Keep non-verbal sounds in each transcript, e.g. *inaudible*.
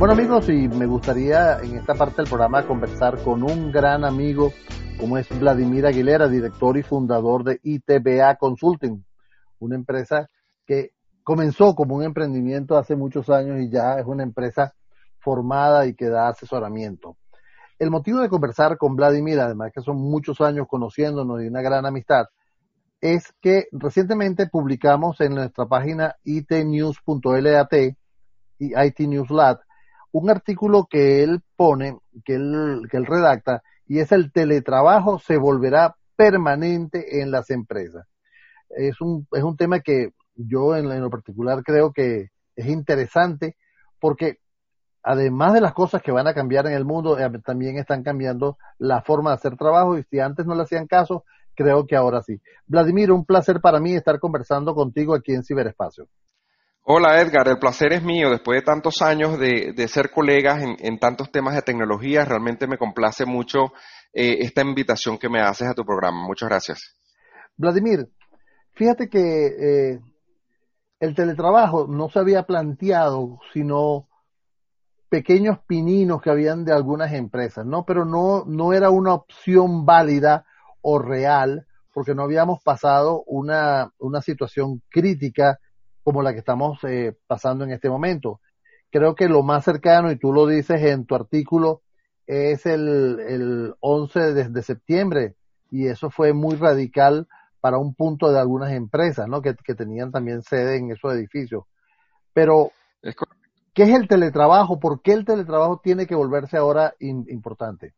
Bueno amigos, y me gustaría en esta parte del programa conversar con un gran amigo como es Vladimir Aguilera, director y fundador de ITBA Consulting, una empresa que comenzó como un emprendimiento hace muchos años y ya es una empresa formada y que da asesoramiento. El motivo de conversar con Vladimir, además que son muchos años conociéndonos y una gran amistad, es que recientemente publicamos en nuestra página itnews.lat y itnewslat un artículo que él pone, que él, que él redacta, y es el teletrabajo se volverá permanente en las empresas. Es un, es un tema que yo en, lo particular creo que es interesante porque además de las cosas que van a cambiar en el mundo, eh, también están cambiando la forma de hacer trabajo y si antes no le hacían caso, creo que ahora sí. Vladimir, un placer para mí estar conversando contigo aquí en Ciberespacio. Hola Edgar, el placer es mío. Después de tantos años de, ser colegas en, tantos temas de tecnología, realmente me complace mucho eh, esta invitación que me haces a tu programa. Muchas gracias. Vladimir, fíjate que eh, el teletrabajo no se había planteado, sino pequeños pininos que habían de algunas empresas, ¿no? Pero no, no era una opción válida o real, porque no habíamos pasado una, una situación crítica como la que estamos eh, pasando en este momento. Creo que lo más cercano, y tú lo dices en tu artículo, es el, el 11 de, septiembre, y eso fue muy radical para un punto de algunas empresas, ¿no? Que, tenían también sede en esos edificios. Pero, ¿qué es el teletrabajo? ¿Por qué el teletrabajo tiene que volverse ahora importante?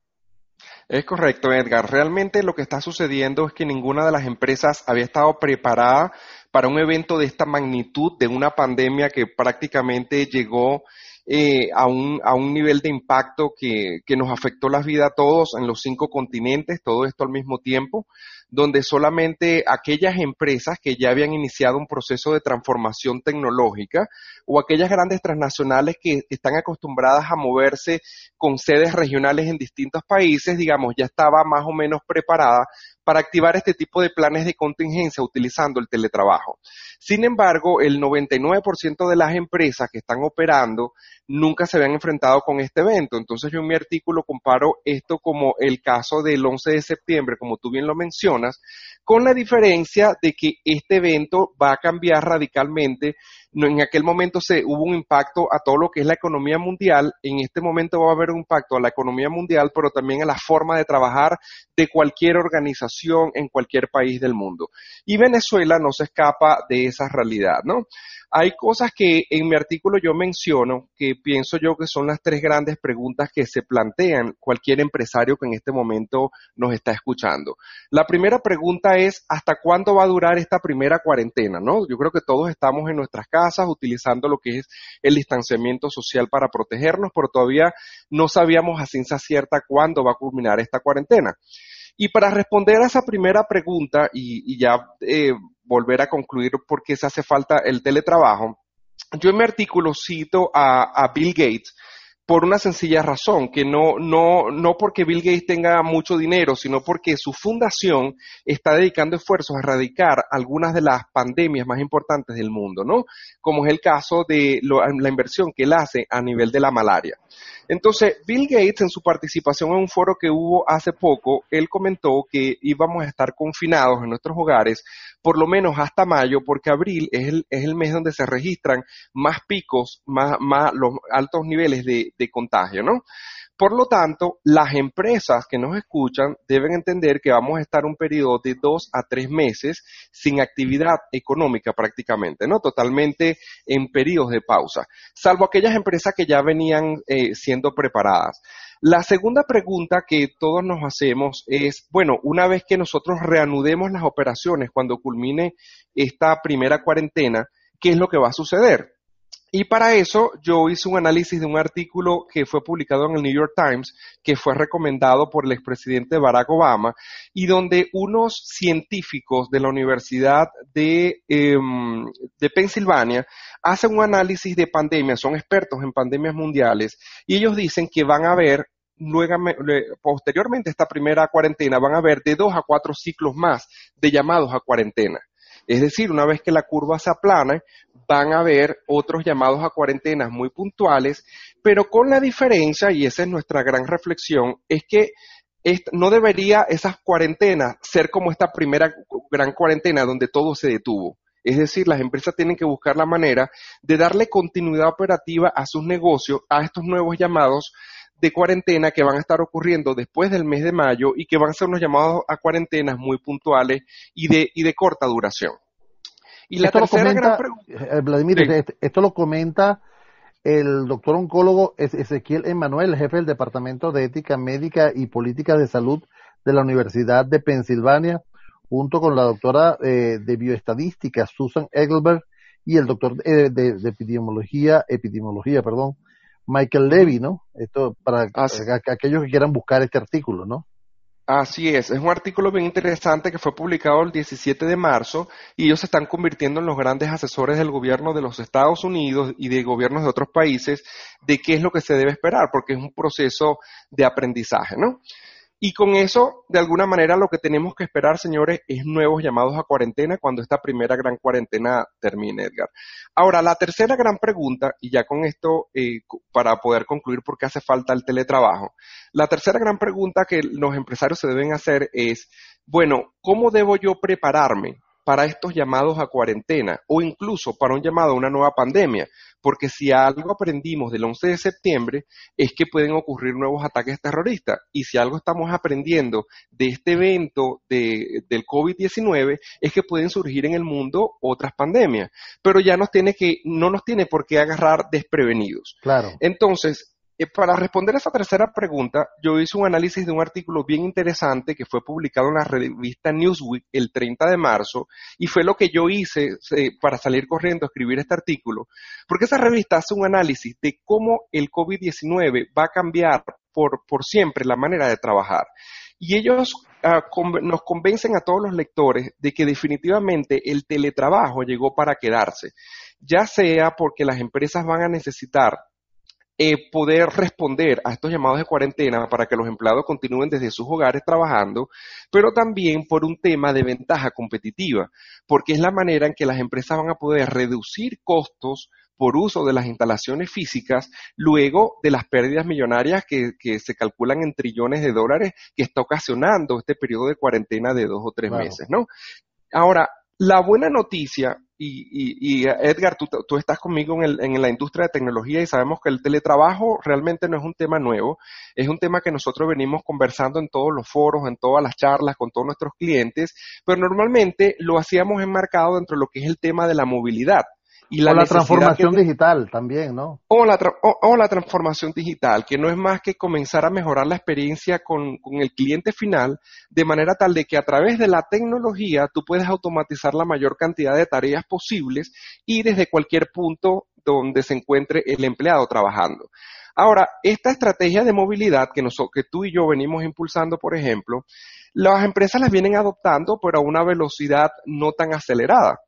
Es correcto, Edgar. Realmente lo que está sucediendo es que ninguna de las empresas había estado preparada para un evento de esta magnitud, de una pandemia que prácticamente llegó eh, a, un, a un nivel de impacto que, que nos afectó la vida a todos en los cinco continentes, todo esto al mismo tiempo donde solamente aquellas empresas que ya habían iniciado un proceso de transformación tecnológica o aquellas grandes transnacionales que están acostumbradas a moverse con sedes regionales en distintos países, digamos, ya estaba más o menos preparada para activar este tipo de planes de contingencia utilizando el teletrabajo. Sin embargo, el 99% de las empresas que están operando nunca se habían enfrentado con este evento. Entonces yo en mi artículo comparo esto como el caso del 11 de septiembre, como tú bien lo mencionas, con la diferencia de que este evento va a cambiar radicalmente en aquel momento se hubo un impacto a todo lo que es la economía mundial, en este momento va a haber un impacto a la economía mundial, pero también a la forma de trabajar de cualquier organización en cualquier país del mundo. Y Venezuela no se escapa de esa realidad, ¿no? Hay cosas que en mi artículo yo menciono que pienso yo que son las tres grandes preguntas que se plantean cualquier empresario que en este momento nos está escuchando. La primera pregunta es, ¿hasta cuándo va a durar esta primera cuarentena? ¿no? Yo creo que todos estamos en nuestras casas utilizando lo que es el distanciamiento social para protegernos, pero todavía no sabíamos a ciencia cierta cuándo va a culminar esta cuarentena. Y para responder a esa primera pregunta y, ya eh, volver a concluir por qué se hace falta el teletrabajo, yo en mi artículo cito a, Bill Gates por una sencilla razón, que no, no, no porque Bill Gates tenga mucho dinero, sino porque su fundación está dedicando esfuerzos a erradicar algunas de las pandemias más importantes del mundo, ¿no? Como es el caso de la inversión que él hace a nivel de la malaria. Entonces, Bill Gates, en su participación en un foro que hubo hace poco, él comentó que íbamos a estar confinados en nuestros hogares por lo menos hasta mayo, porque abril es el, es el mes donde se registran más picos, más, más los altos niveles de, de contagio, ¿no? Por lo tanto, las empresas que nos escuchan deben entender que vamos a estar un periodo de dos a tres meses sin actividad económica prácticamente, ¿no? Totalmente en periodos de pausa, salvo aquellas empresas que ya venían eh, siendo preparadas. La segunda pregunta que todos nos hacemos es, bueno, una vez que nosotros reanudemos las operaciones cuando culmine esta primera cuarentena, ¿qué es lo que va a suceder? Y para eso yo hice un análisis de un artículo que fue publicado en el New York Times, que fue recomendado por el expresidente Barack Obama, y donde unos científicos de la Universidad de, em, de Pensilvania hacen un análisis de pandemias, son expertos en pandemias mundiales, y ellos dicen que van a ver Luego, posteriormente a esta primera cuarentena van a haber de dos a cuatro ciclos más de llamados a cuarentena. Es decir, una vez que la curva se aplane, van a haber otros llamados a cuarentenas muy puntuales, pero con la diferencia, y esa es nuestra gran reflexión, es que no debería esas cuarentenas ser como esta primera gran cuarentena donde todo se detuvo. Es decir, las empresas tienen que buscar la manera de darle continuidad operativa a sus negocios, a estos nuevos llamados de cuarentena que van a estar ocurriendo después del mes de mayo y que van a ser unos llamados a cuarentenas muy puntuales y de, y de corta duración. Y la tercera gran pregunta. Eh, Vladimir, este, esto lo comenta el doctor oncólogo Ezequiel Emanuel, jefe del Departamento de Ética Médica y Política de Salud de la Universidad de Pensilvania, junto con la doctora eh, de bioestadística Susan Egelberg y el doctor eh, de, de, epidemiología, epidemiología, perdón, Michael Levy, ¿no? Esto para aquellos que quieran buscar este artículo, ¿no? Así es, es un artículo bien interesante que fue publicado el 17 de marzo y ellos se están convirtiendo en los grandes asesores del gobierno de los Estados Unidos y de gobiernos de otros países de qué es lo que se debe esperar, porque es un proceso de aprendizaje, ¿no? Y con eso, de alguna manera, lo que tenemos que esperar, señores, es nuevos llamados a cuarentena cuando esta primera gran cuarentena termine, Edgar. Ahora, la tercera gran pregunta, y ya con esto, eh, para poder concluir por qué hace falta el teletrabajo, la tercera gran pregunta que los empresarios se deben hacer es, bueno, ¿cómo debo yo prepararme para estos llamados a cuarentena o incluso para un llamado a una nueva pandemia, porque si algo aprendimos del 11 de septiembre es que pueden ocurrir nuevos ataques terroristas y si algo estamos aprendiendo de este evento de, del COVID-19 es que pueden surgir en el mundo otras pandemias, pero ya nos tiene que no nos tiene por qué agarrar desprevenidos. Claro. Entonces, eh, para responder a esa tercera pregunta, yo hice un análisis de un artículo bien interesante que fue publicado en la revista Newsweek el 30 de marzo y fue lo que yo hice para salir corriendo a escribir este artículo, porque esa revista hace un análisis de cómo el COVID-19 va a cambiar por, por siempre la manera de trabajar. Y ellos ah, nos convencen a todos los lectores de que definitivamente el teletrabajo llegó para quedarse, ya sea porque las empresas van a necesitar eh, poder responder a estos llamados de cuarentena para que los empleados continúen desde sus hogares trabajando, pero también por un tema de ventaja competitiva, porque es la manera en que las empresas van a poder reducir costos por uso de las instalaciones físicas luego de las pérdidas millonarias que, se calculan en trillones de dólares que está ocasionando este periodo de cuarentena de dos o tres meses, ¿no? Ahora, la buena noticia, y, Edgar, tú, estás conmigo en, la industria de tecnología y sabemos que el teletrabajo realmente no es un tema nuevo, es un tema que nosotros venimos conversando en todos los foros, en todas las charlas con todos nuestros clientes, pero normalmente lo hacíamos enmarcado dentro de lo que es el tema de la movilidad o la, transformación digital también, ¿no? O la, o, la transformación digital, que no es más que comenzar a mejorar la experiencia con, con, el cliente final, de manera tal de que a través de la tecnología tú puedes automatizar la mayor cantidad de tareas posibles y desde cualquier punto donde se encuentre el empleado trabajando. Ahora, esta estrategia de movilidad que, nosotros, que tú y yo venimos impulsando, por ejemplo, las empresas las vienen adoptando, pero a una velocidad no tan acelerada.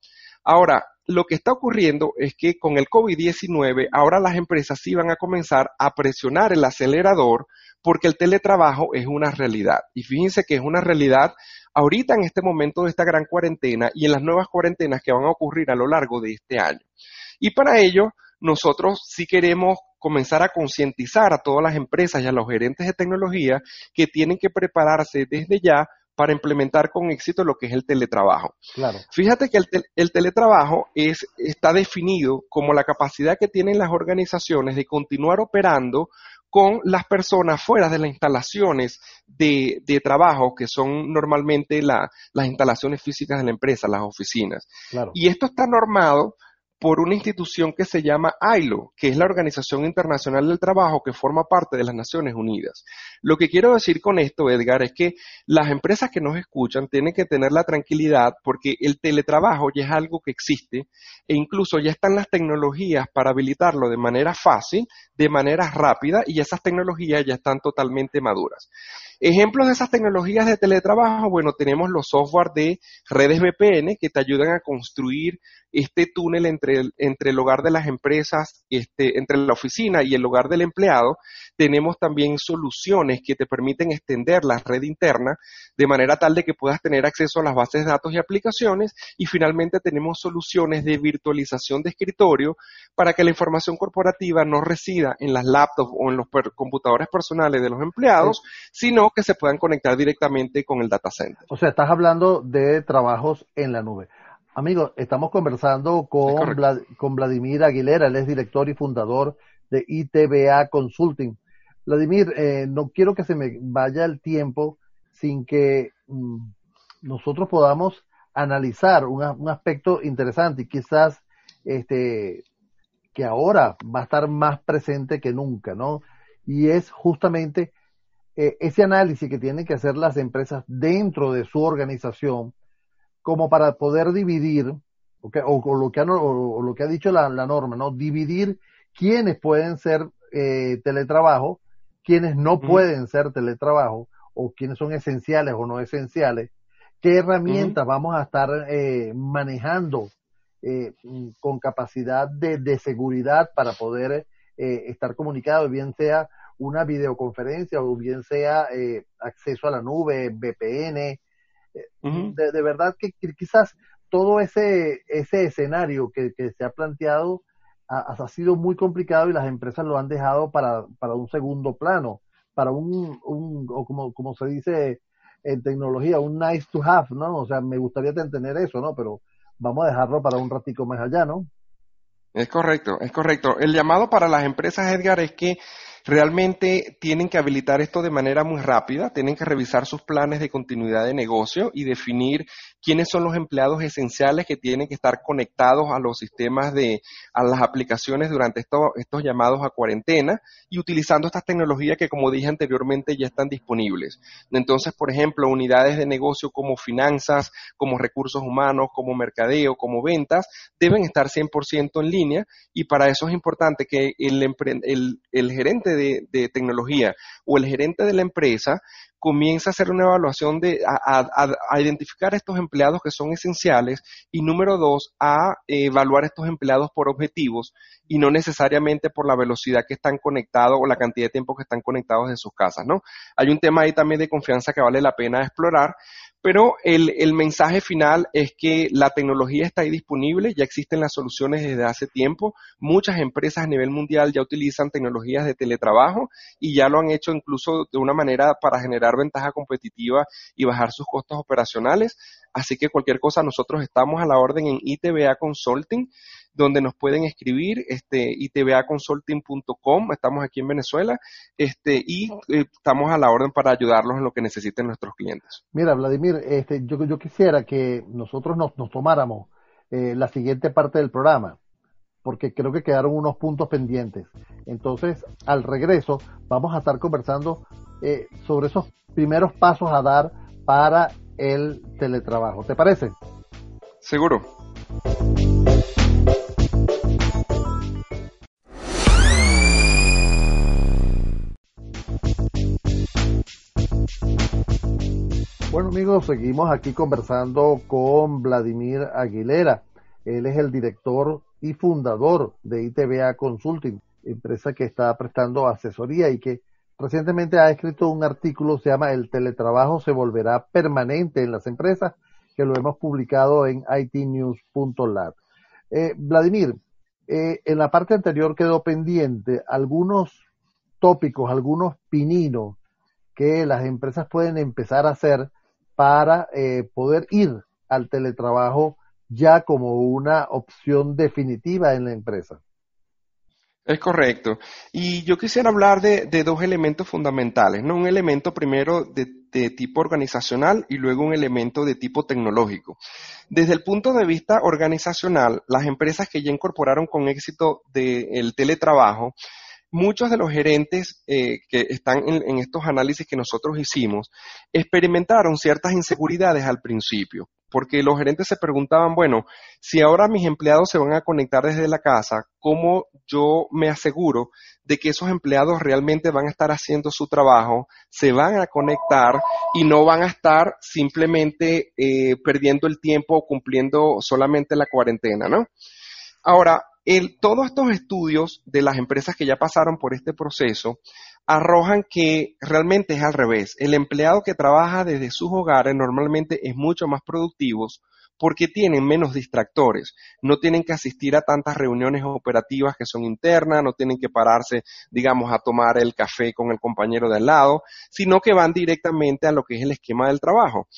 Ahora, lo que está ocurriendo es que con el COVID-19 ahora las empresas sí van a comenzar a presionar el acelerador porque el teletrabajo es una realidad. Y fíjense que es una realidad ahorita en este momento de esta gran cuarentena y en las nuevas cuarentenas que van a ocurrir a lo largo de este año. Y para ello, nosotros sí queremos comenzar a concientizar a todas las empresas y a los gerentes de tecnología que tienen que prepararse desde ya para implementar con éxito lo que es el teletrabajo. Claro. Fíjate que el, teletrabajo es, está definido como la capacidad que tienen las organizaciones de continuar operando con las personas fuera de las instalaciones de, trabajo, que son normalmente las instalaciones físicas de la empresa, las oficinas. Claro. Y esto está normado por una institución que se llama ILO, que es la Organización Internacional del Trabajo que forma parte de las Naciones Unidas. Lo que quiero decir con esto, Edgar, es que las empresas que nos escuchan tienen que tener la tranquilidad porque el teletrabajo ya es algo que existe e incluso ya están las tecnologías para habilitarlo de manera fácil, de manera rápida y esas tecnologías ya están totalmente maduras. Ejemplos de esas tecnologías de teletrabajo, bueno, tenemos los software de redes VPN que te ayudan a construir este túnel entre el, entre el hogar de las empresas, este, entre la oficina y el hogar del empleado, tenemos también soluciones que te permiten extender la red interna de manera tal de que puedas tener acceso a las bases de datos y aplicaciones y finalmente tenemos soluciones de virtualización de escritorio para que la información corporativa no resida en las laptops o en los computadores personales de los empleados, sino que se puedan conectar directamente con el data center. O sea, estás hablando de trabajos en la nube. Amigos, estamos conversando con, con Vladimir Aguilera, él es director y fundador de ITBA Consulting. Vladimir, eh, no quiero que se me vaya el tiempo sin que mm, nosotros podamos analizar un, aspecto interesante y quizás este, que ahora va a estar más presente que nunca, ¿no? Y es justamente eh, ese análisis que tienen que hacer las empresas dentro de su organización como para poder dividir, o, lo, que ha, lo que ha dicho la, norma, ¿no? Dividir quiénes pueden ser eh, teletrabajo, quiénes no pueden ser teletrabajo, o quiénes son esenciales o no esenciales, qué herramientas vamos a estar eh, manejando eh, con capacidad de, seguridad para poder eh, estar comunicado, bien sea una videoconferencia o bien sea acceso a la nube, VPN. De, verdad que, quizás todo ese, ese escenario que, se ha planteado ha, sido muy complicado y las empresas lo han dejado para, para un segundo plano para un, un o como, como se dice en tecnología, un nice to have, ¿no? O sea, me gustaría tener eso, ¿no? Pero vamos a dejarlo para un ratico más allá, ¿no? Es correcto, es correcto. El llamado para las empresas, Edgar, es que realmente tienen que habilitar esto de manera muy rápida, tienen que revisar sus planes de continuidad de negocio y definir quiénes son los empleados esenciales que tienen que estar conectados a los sistemas de, a las aplicaciones durante estos, estos llamados a cuarentena y utilizando estas tecnologías que, como dije anteriormente, ya están disponibles. Entonces, por ejemplo, unidades de negocio como finanzas, como recursos humanos, como mercadeo, como ventas, deben estar 100% en línea y para eso es importante que el, el, el gerente de, tecnología o el gerente de la empresa comienza a hacer una evaluación de a, identificar estos empleados que son esenciales y número dos, a evaluar estos empleados por objetivos y no necesariamente por la velocidad que están conectados o la cantidad de tiempo que están conectados en sus casas, ¿no? Hay un tema ahí también de confianza que vale la pena explorar, pero el, el, mensaje final es que la tecnología está ahí disponible, ya existen las soluciones desde hace tiempo. Muchas empresas a nivel mundial ya utilizan tecnologías de teletrabajo y ya lo han hecho incluso de una manera para generar ventaja competitiva y bajar sus costos operacionales. Así que cualquier cosa, nosotros estamos a la orden en ITBA Consulting donde nos pueden escribir, este, itbaconsulting.com, estamos aquí en Venezuela, este, y eh, estamos a la orden para ayudarlos en lo que necesiten nuestros clientes. Mira, Vladimir, este, yo, yo quisiera que nosotros nos, nos tomáramos eh, la siguiente parte del programa, porque creo que quedaron unos puntos pendientes. Entonces, al regreso, vamos a estar conversando eh, sobre esos primeros pasos a dar para el teletrabajo. ¿Te parece? Seguro. Bueno amigos, seguimos aquí conversando con Vladimir Aguilera. Él es el director y fundador de ITBA Consulting, empresa que está prestando asesoría y que recientemente ha escrito un artículo, se llama El teletrabajo se volverá permanente en las empresas, que lo hemos publicado en itnews.lat. Eh, Vladimir, eh, en la parte anterior quedó pendiente algunos tópicos, algunos pininos que las empresas pueden empezar a hacer para eh, poder ir al teletrabajo ya como una opción definitiva en la empresa. Es correcto. Y yo quisiera hablar de, dos elementos fundamentales, ¿no? Un elemento primero de, tipo organizacional y luego un elemento de tipo tecnológico. Desde el punto de vista organizacional, las empresas que ya incorporaron con éxito el teletrabajo muchos de los gerentes eh, que están en, estos análisis que nosotros hicimos experimentaron ciertas inseguridades al principio, porque los gerentes se preguntaban, bueno, si ahora mis empleados se van a conectar desde la casa, ¿cómo yo me aseguro de que esos empleados realmente van a estar haciendo su trabajo, se van a conectar y no van a estar simplemente eh, perdiendo el tiempo o cumpliendo solamente la cuarentena, ¿no? Ahora, todos estos estudios de las empresas que ya pasaron por este proceso arrojan que realmente es al revés. El empleado que trabaja desde sus hogares normalmente es mucho más productivo porque tienen menos distractores, no tienen que asistir a tantas reuniones operativas que son internas, no tienen que pararse, digamos, a tomar el café con el compañero de al lado, sino que van directamente a lo que es el esquema del trabajo.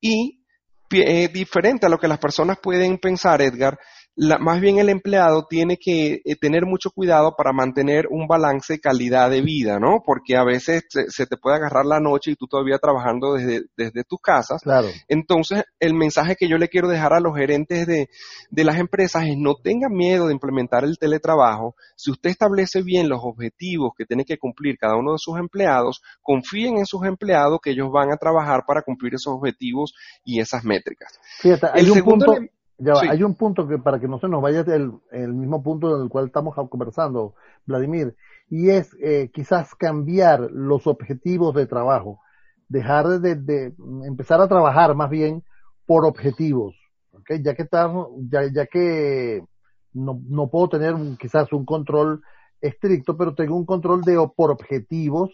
Y eh, diferente a lo que las personas pueden pensar, Edgar, más bien el empleado tiene que eh, tener mucho cuidado para mantener un balance calidad de vida, ¿no? Porque a veces se, te puede agarrar la noche y tú todavía trabajando desde, desde tus casas. Claro. Entonces, el mensaje que yo le quiero dejar a los gerentes de, de las empresas es no tengan miedo de implementar el teletrabajo. Si usted establece bien los objetivos que tiene que cumplir cada uno de sus empleados, confíen en sus empleados que ellos van a trabajar para cumplir esos objetivos y esas métricas. Fíjate, hay un punto... Ya Hay un punto que para que no se nos vaya el, el mismo punto en el cual estamos conversando, Vladimir, y es eh, quizás cambiar los objetivos de trabajo, dejar de, de, empezar a trabajar más bien por objetivos, ¿okay? ya que estamos, ya, ya que no, no puedo tener quizás un control estricto, pero tengo un control de por objetivos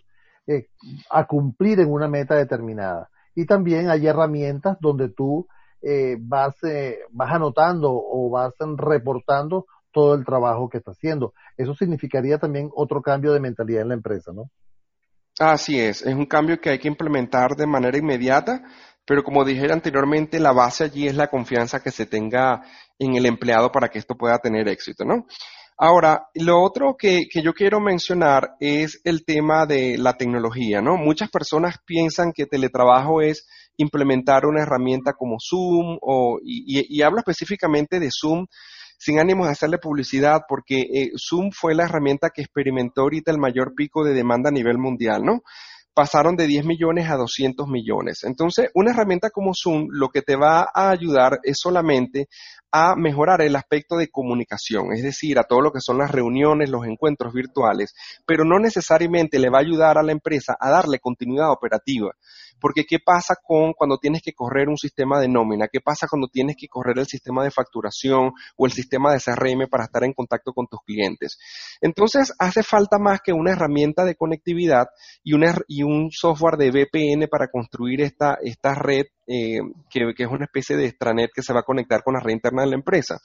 eh, a cumplir en una meta determinada. Y también hay herramientas donde tú eh, vas, eh, vas anotando o vas reportando todo el trabajo que está haciendo. Eso significaría también otro cambio de mentalidad en la empresa, ¿no? Así es, es un cambio que hay que implementar de manera inmediata, pero como dije anteriormente, la base allí es la confianza que se tenga en el empleado para que esto pueda tener éxito, ¿no? Ahora, lo otro que, que, yo quiero mencionar es el tema de la tecnología, ¿no? Muchas personas piensan que teletrabajo es implementar una herramienta como Zoom o, y, hablo específicamente de Zoom sin ánimos de hacerle publicidad porque eh, Zoom fue la herramienta que experimentó ahorita el mayor pico de demanda a nivel mundial, ¿no? pasaron de 10 millones a 200 millones. Entonces, una herramienta como Zoom lo que te va a ayudar es solamente a mejorar el aspecto de comunicación, es decir, a todo lo que son las reuniones, los encuentros virtuales, pero no necesariamente le va a ayudar a la empresa a darle continuidad operativa. Porque ¿qué pasa con cuando tienes que correr un sistema de nómina? ¿Qué pasa cuando tienes que correr el sistema de facturación o el sistema de CRM para estar en contacto con tus clientes? Entonces, hace falta más que una herramienta de conectividad y, una, y un software de VPN para construir esta, esta red eh, que, es una especie de extranet que se va a conectar con la red interna de la empresa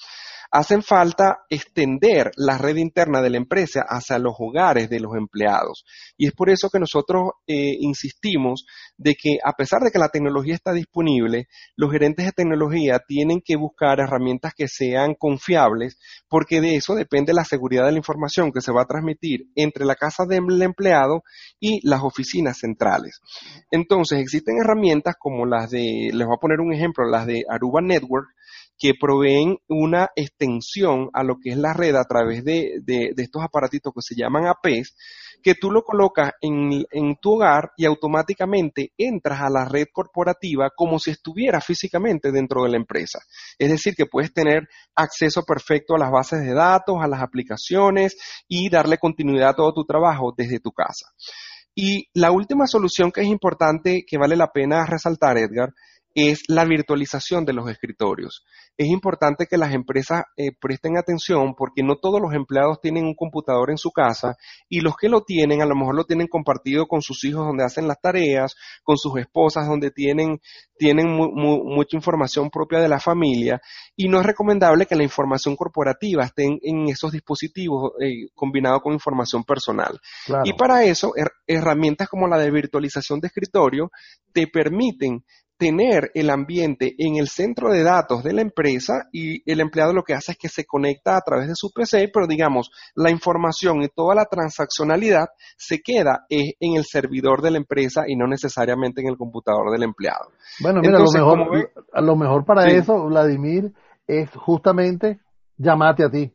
hacen falta extender la red interna de la empresa hacia los hogares de los empleados. Y es por eso que nosotros eh, insistimos de que a pesar de que la tecnología está disponible, los gerentes de tecnología tienen que buscar herramientas que sean confiables, porque de eso depende la seguridad de la información que se va a transmitir entre la casa del empleado y las oficinas centrales. Entonces, existen herramientas como las de, les voy a poner un ejemplo, las de Aruba Network, que proveen una extensión a lo que es la red a través de, estos aparatitos que se llaman APs, que tú lo colocas en, en, tu hogar y automáticamente entras a la red corporativa como si estuviera físicamente dentro de la empresa. Es decir, que puedes tener acceso perfecto a las bases de datos, a las aplicaciones y darle continuidad a todo tu trabajo desde tu casa. Y la última solución que es importante, que vale la pena resaltar, Edgar, es la virtualización de los escritorios. Es importante que las empresas eh, presten atención porque no todos los empleados tienen un computador en su casa y los que lo tienen a lo mejor lo tienen compartido con sus hijos donde hacen las tareas, con sus esposas donde tienen, tienen mucha información propia de la familia y no es recomendable que la información corporativa esté en, esos dispositivos eh, combinado con información personal. Y para eso, herramientas como la de virtualización de escritorio te permiten tener el ambiente en el centro de datos de la empresa y el empleado lo que hace es que se conecta a través de su PC, pero digamos, la información y toda la transaccionalidad se queda eh, en el servidor de la empresa y no necesariamente en el computador del empleado. Bueno, mira, lo, mejor, a lo mejor para eso, Vladimir, es justamente llamarte a ti.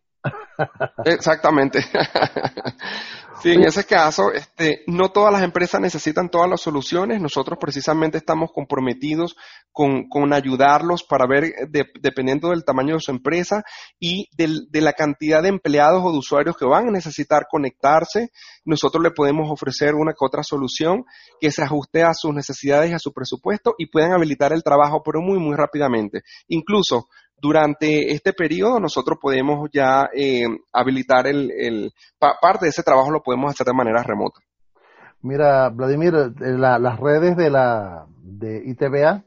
Exactamente. *laughs* Sí, en ese caso, este, no todas las empresas necesitan todas las soluciones. Nosotros precisamente estamos comprometidos con, con ayudarlos para ver, dependiendo del tamaño de su empresa y de la cantidad de empleados o de usuarios que van a necesitar conectarse, nosotros le podemos ofrecer una que otra solución que se ajuste a sus necesidades y a su presupuesto y puedan habilitar el trabajo, pero muy, muy rápidamente. Incluso durante este periodo nosotros podemos ya eh, habilitar el, parte de ese trabajo lo podemos hacer de manera remota. Mira, Vladimir, eh, las redes de la de ITBA.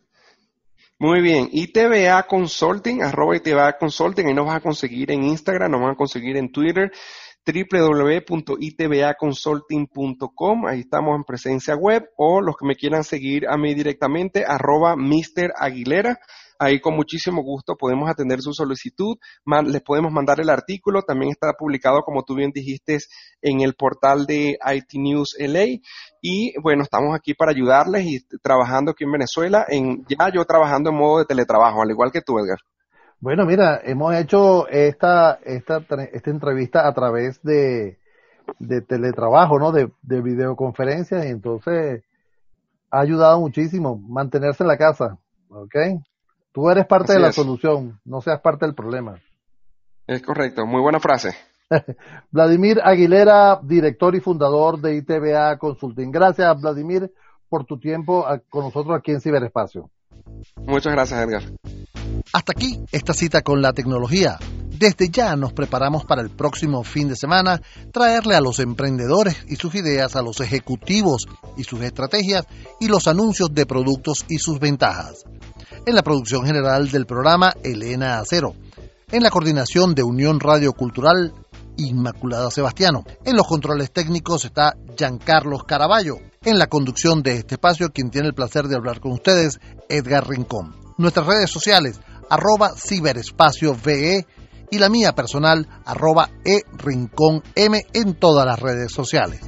Muy bien, ITBA Consulting, arroba ITBA Consulting, ahí nos vas a conseguir en Instagram, nos van a conseguir en Twitter, www.itbaconsulting.com, ahí estamos en presencia web, o los que me quieran seguir a mí directamente, arroba Mr. Aguilera, Ahí con muchísimo gusto podemos atender su solicitud, les podemos mandar el artículo, también está publicado, como tú bien dijiste, en el portal de IT News LA. Y bueno, estamos aquí para ayudarles y trabajando aquí en Venezuela, en, ya yo trabajando en modo de teletrabajo, al igual que tú, Edgar. Bueno, mira, hemos hecho esta, esta, esta entrevista a través de, de teletrabajo, ¿no? De, de videoconferencias y entonces ha ayudado muchísimo mantenerse en la casa, ¿ok? Tú eres parte de la solución, no seas parte del problema. Es correcto, muy buena frase. *laughs* Vladimir Aguilera, director y fundador de ITBA Consulting. Gracias, Vladimir, por tu tiempo con nosotros aquí en Ciberespacio. Muchas gracias, Edgar. Hasta aquí esta cita con la tecnología. Desde ya nos preparamos para el próximo fin de semana traerle a los emprendedores y sus ideas, a los ejecutivos y sus estrategias y los anuncios de productos y sus ventajas. En la producción general del programa, Elena Acero. En la coordinación de Unión Radio Cultural, Inmaculada Sebastiano. En los controles técnicos está Giancarlos Caraballo. En la conducción de este espacio, quien tiene el placer de hablar con ustedes, Edgar Rincón. Nuestras redes sociales, arroba ciberespacio VE y la mía personal, arroba e rincón M en todas las redes sociales.